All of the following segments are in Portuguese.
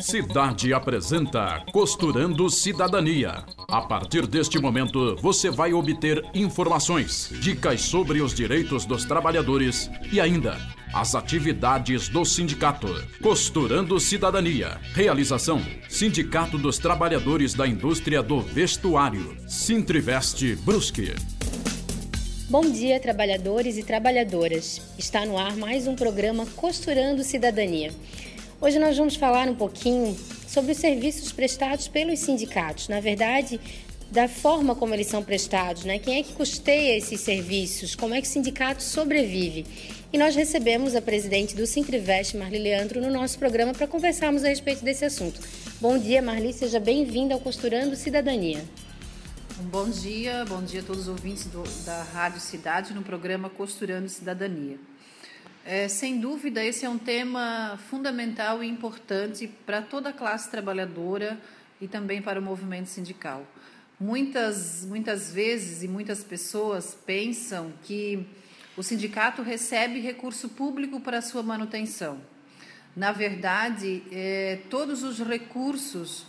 Cidade apresenta Costurando Cidadania. A partir deste momento, você vai obter informações, dicas sobre os direitos dos trabalhadores e ainda as atividades do sindicato. Costurando Cidadania. Realização: Sindicato dos Trabalhadores da Indústria do Vestuário. Sintriveste Brusque. Bom dia, trabalhadores e trabalhadoras. Está no ar mais um programa Costurando Cidadania. Hoje nós vamos falar um pouquinho sobre os serviços prestados pelos sindicatos. Na verdade, da forma como eles são prestados, né? Quem é que custeia esses serviços? Como é que o sindicato sobrevive? E nós recebemos a presidente do Sintrivest, Marli Leandro, no nosso programa para conversarmos a respeito desse assunto. Bom dia, Marli, seja bem-vinda ao Costurando Cidadania. Um bom dia, bom dia a todos os ouvintes do, da Rádio Cidade no programa Costurando Cidadania. É, sem dúvida, esse é um tema fundamental e importante para toda a classe trabalhadora e também para o movimento sindical. Muitas, muitas vezes e muitas pessoas pensam que o sindicato recebe recurso público para sua manutenção. Na verdade, é, todos os recursos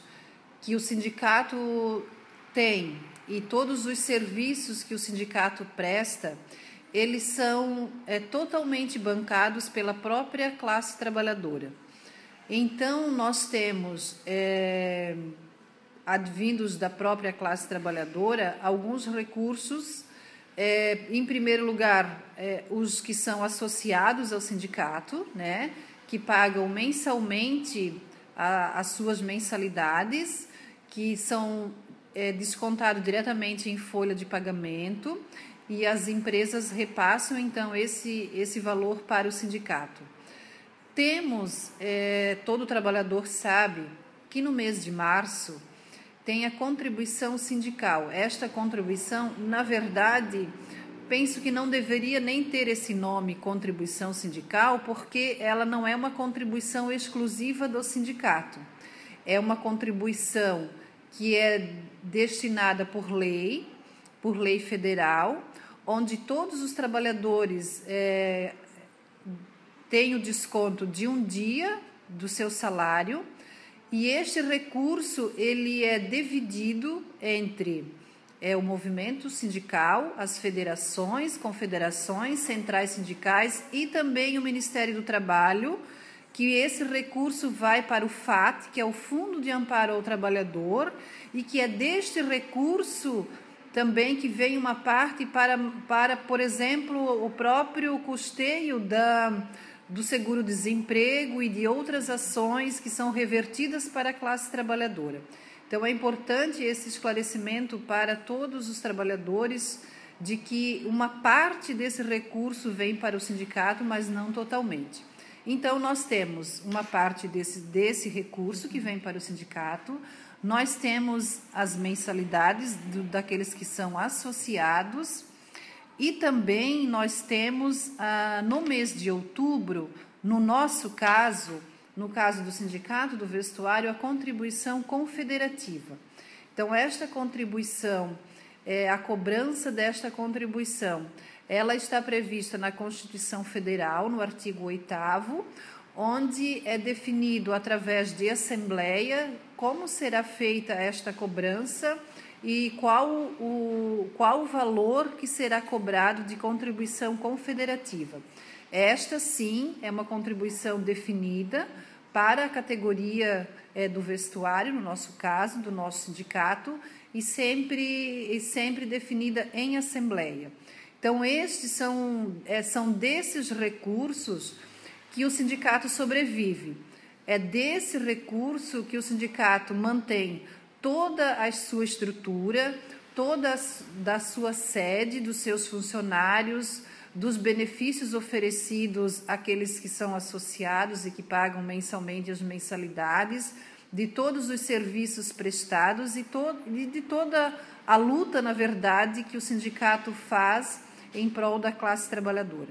que o sindicato tem e todos os serviços que o sindicato presta, eles são é, totalmente bancados pela própria classe trabalhadora. Então, nós temos, é, advindos da própria classe trabalhadora, alguns recursos. É, em primeiro lugar, é, os que são associados ao sindicato, né, que pagam mensalmente a, as suas mensalidades, que são é descontado diretamente em folha de pagamento e as empresas repassam então esse, esse valor para o sindicato. Temos, é, todo trabalhador sabe que no mês de março tem a contribuição sindical. Esta contribuição, na verdade, penso que não deveria nem ter esse nome contribuição sindical, porque ela não é uma contribuição exclusiva do sindicato. É uma contribuição que é destinada por lei, por lei federal, onde todos os trabalhadores é, têm o desconto de um dia do seu salário e este recurso ele é dividido entre é, o movimento sindical, as federações, confederações, centrais sindicais e também o Ministério do Trabalho, que esse recurso vai para o FAT, que é o Fundo de Amparo ao Trabalhador, e que é deste recurso também que vem uma parte para, para por exemplo, o próprio custeio da, do seguro-desemprego e de outras ações que são revertidas para a classe trabalhadora. Então, é importante esse esclarecimento para todos os trabalhadores de que uma parte desse recurso vem para o sindicato, mas não totalmente. Então, nós temos uma parte desse, desse recurso que vem para o sindicato, nós temos as mensalidades do, daqueles que são associados e também nós temos ah, no mês de outubro, no nosso caso, no caso do Sindicato do Vestuário, a contribuição confederativa. Então, esta contribuição, é, a cobrança desta contribuição, ela está prevista na Constituição Federal, no artigo 8 onde é definido através de assembleia como será feita esta cobrança e qual o, qual o valor que será cobrado de contribuição confederativa. Esta, sim, é uma contribuição definida para a categoria é, do vestuário, no nosso caso, do nosso sindicato, e sempre, e sempre definida em assembleia. Então, estes são, é, são desses recursos que o sindicato sobrevive. É desse recurso que o sindicato mantém toda a sua estrutura, toda da sua sede, dos seus funcionários, dos benefícios oferecidos àqueles que são associados e que pagam mensalmente as mensalidades, de todos os serviços prestados e, to e de toda a luta, na verdade, que o sindicato faz em prol da classe trabalhadora.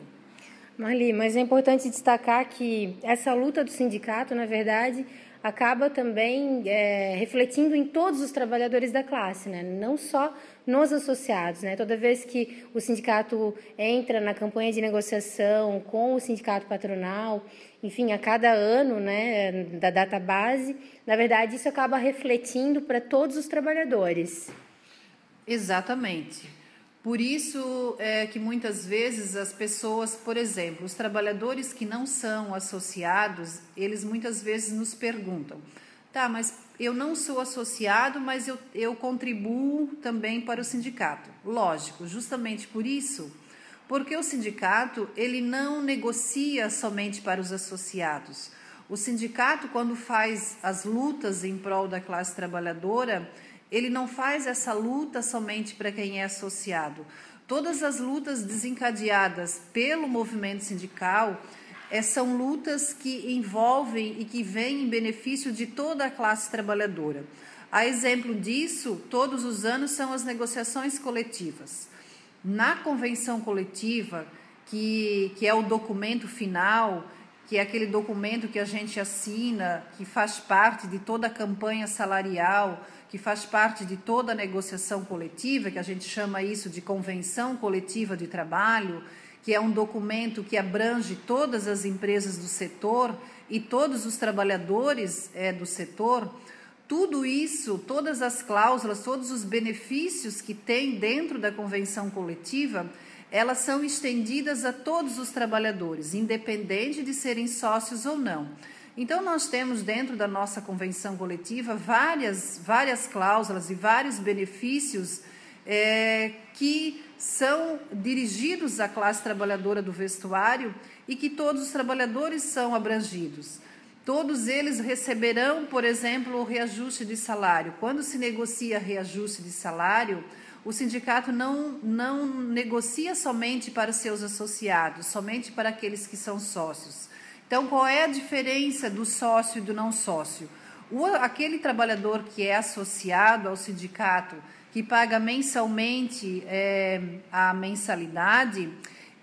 Marli, mas é importante destacar que essa luta do sindicato, na verdade, acaba também é, refletindo em todos os trabalhadores da classe, né? não só nos associados. Né? Toda vez que o sindicato entra na campanha de negociação com o sindicato patronal, enfim, a cada ano né, da data base, na verdade, isso acaba refletindo para todos os trabalhadores. Exatamente. Por isso é que muitas vezes as pessoas, por exemplo, os trabalhadores que não são associados, eles muitas vezes nos perguntam: tá, mas eu não sou associado, mas eu, eu contribuo também para o sindicato. Lógico, justamente por isso, porque o sindicato ele não negocia somente para os associados. O sindicato, quando faz as lutas em prol da classe trabalhadora, ele não faz essa luta somente para quem é associado. Todas as lutas desencadeadas pelo movimento sindical é, são lutas que envolvem e que vêm em benefício de toda a classe trabalhadora. A exemplo disso, todos os anos são as negociações coletivas. Na convenção coletiva, que, que é o documento final, que é aquele documento que a gente assina, que faz parte de toda a campanha salarial, que faz parte de toda a negociação coletiva, que a gente chama isso de convenção coletiva de trabalho, que é um documento que abrange todas as empresas do setor e todos os trabalhadores é, do setor. Tudo isso, todas as cláusulas, todos os benefícios que tem dentro da convenção coletiva, elas são estendidas a todos os trabalhadores, independente de serem sócios ou não. Então, nós temos dentro da nossa convenção coletiva várias, várias cláusulas e vários benefícios é, que são dirigidos à classe trabalhadora do vestuário e que todos os trabalhadores são abrangidos. Todos eles receberão, por exemplo, o reajuste de salário. Quando se negocia reajuste de salário, o sindicato não, não negocia somente para seus associados, somente para aqueles que são sócios. Então, qual é a diferença do sócio e do não sócio? O, aquele trabalhador que é associado ao sindicato, que paga mensalmente é, a mensalidade,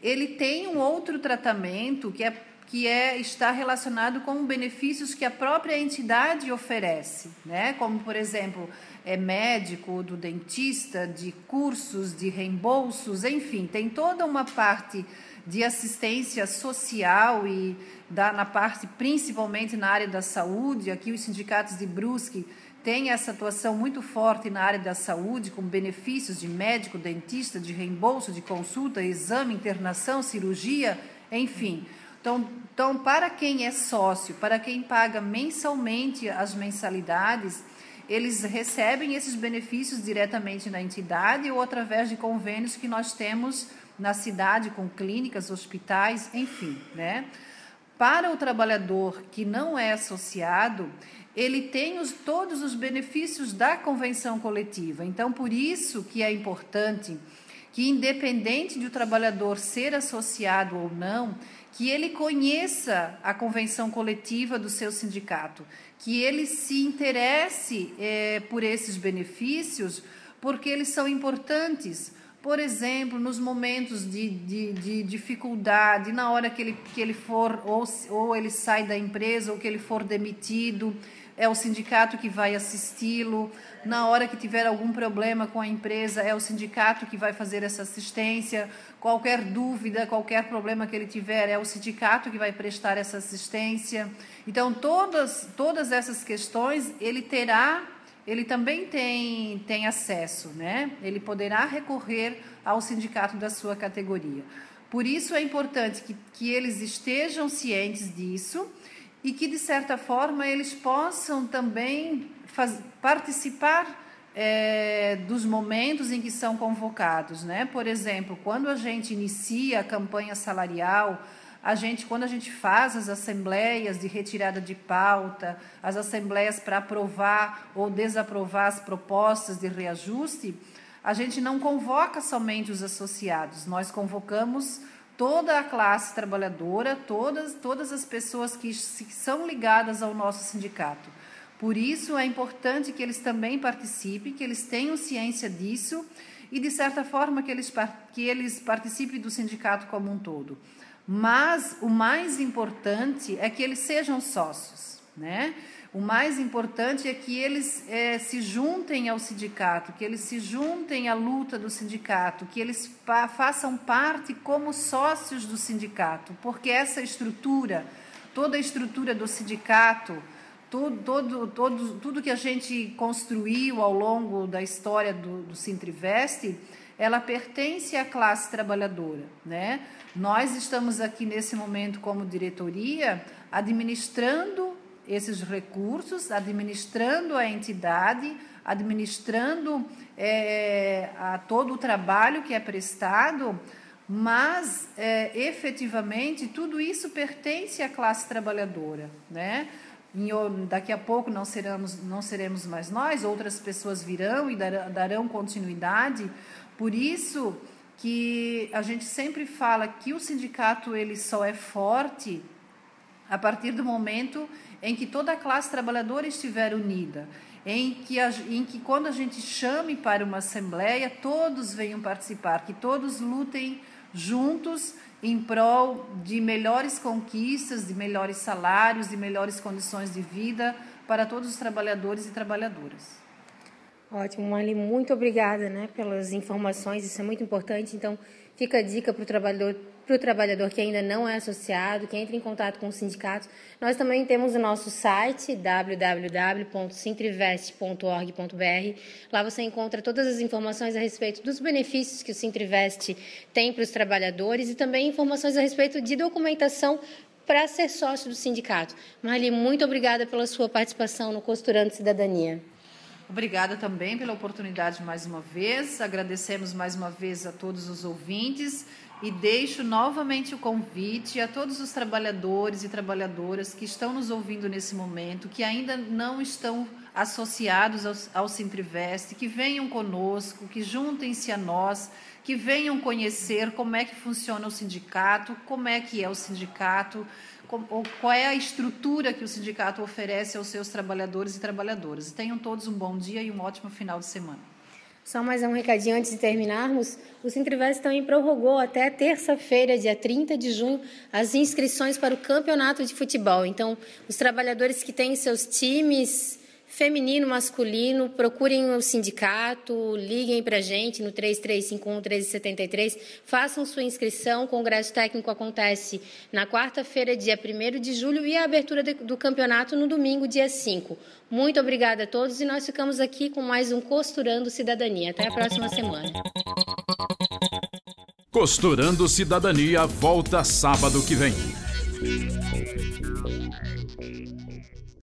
ele tem um outro tratamento que, é, que é, está relacionado com benefícios que a própria entidade oferece, né? como, por exemplo, é médico, do dentista, de cursos, de reembolsos, enfim, tem toda uma parte de assistência social e da, na parte, principalmente na área da saúde. Aqui os sindicatos de Brusque têm essa atuação muito forte na área da saúde, com benefícios de médico, dentista, de reembolso, de consulta, exame, internação, cirurgia, enfim. Então, então, para quem é sócio, para quem paga mensalmente as mensalidades, eles recebem esses benefícios diretamente na entidade ou através de convênios que nós temos na cidade com clínicas, hospitais, enfim, né? Para o trabalhador que não é associado, ele tem os, todos os benefícios da convenção coletiva. Então, por isso que é importante que, independente de o trabalhador ser associado ou não, que ele conheça a convenção coletiva do seu sindicato, que ele se interesse é, por esses benefícios, porque eles são importantes por exemplo, nos momentos de, de, de, dificuldade, na hora que ele, que ele for, ou, ou ele sai da empresa, ou que ele for demitido, é o sindicato que vai assisti-lo. Na hora que tiver algum problema com a empresa, é o sindicato que vai fazer essa assistência. Qualquer dúvida, qualquer problema que ele tiver, é o sindicato que vai prestar essa assistência. Então, todas, todas essas questões ele terá ele também tem, tem acesso, né? Ele poderá recorrer ao sindicato da sua categoria. Por isso é importante que, que eles estejam cientes disso e que, de certa forma, eles possam também faz, participar é, dos momentos em que são convocados. Né? Por exemplo, quando a gente inicia a campanha salarial, a gente, quando a gente faz as assembleias de retirada de pauta, as assembleias para aprovar ou desaprovar as propostas de reajuste, a gente não convoca somente os associados, nós convocamos toda a classe trabalhadora, todas, todas as pessoas que são ligadas ao nosso sindicato. Por isso é importante que eles também participem, que eles tenham ciência disso e, de certa forma, que eles, que eles participem do sindicato como um todo. Mas o mais importante é que eles sejam sócios. né? O mais importante é que eles é, se juntem ao sindicato, que eles se juntem à luta do sindicato, que eles pa façam parte como sócios do sindicato, porque essa estrutura, toda a estrutura do sindicato, todo, todo, todo, tudo que a gente construiu ao longo da história do, do Sintriveste, ela pertence à classe trabalhadora, né? Nós estamos aqui nesse momento como diretoria administrando esses recursos, administrando a entidade, administrando é, a todo o trabalho que é prestado, mas é, efetivamente tudo isso pertence à classe trabalhadora, né? daqui a pouco não seremos, não seremos mais nós, outras pessoas virão e darão, darão continuidade. Por isso que a gente sempre fala que o sindicato ele só é forte a partir do momento em que toda a classe trabalhadora estiver unida, em que, a, em que quando a gente chame para uma assembleia, todos venham participar, que todos lutem juntos em prol de melhores conquistas, de melhores salários, de melhores condições de vida para todos os trabalhadores e trabalhadoras. Ótimo, Marli, muito obrigada né, pelas informações, isso é muito importante. Então, fica a dica para o trabalhador para o trabalhador que ainda não é associado, que entre em contato com o sindicato. Nós também temos o nosso site www.sintrivest.org.br. Lá você encontra todas as informações a respeito dos benefícios que o Sintrivest tem para os trabalhadores e também informações a respeito de documentação para ser sócio do sindicato. Marli, muito obrigada pela sua participação no Costurando Cidadania. Obrigada também pela oportunidade mais uma vez. Agradecemos mais uma vez a todos os ouvintes. E deixo novamente o convite a todos os trabalhadores e trabalhadoras que estão nos ouvindo nesse momento, que ainda não estão associados ao, ao que venham conosco, que juntem-se a nós, que venham conhecer como é que funciona o sindicato, como é que é o sindicato, qual é a estrutura que o sindicato oferece aos seus trabalhadores e trabalhadoras. Tenham todos um bom dia e um ótimo final de semana. Só mais um recadinho antes de terminarmos. O Sintrivest também prorrogou até terça-feira, dia 30 de junho, as inscrições para o campeonato de futebol. Então, os trabalhadores que têm seus times feminino, masculino, procurem o sindicato, liguem para a gente no 3351-1373, façam sua inscrição. O congresso técnico acontece na quarta-feira, dia 1 de julho, e a abertura do campeonato no domingo, dia 5. Muito obrigada a todos e nós ficamos aqui com mais um Costurando Cidadania. Até a próxima semana. Costurando Cidadania volta sábado que vem.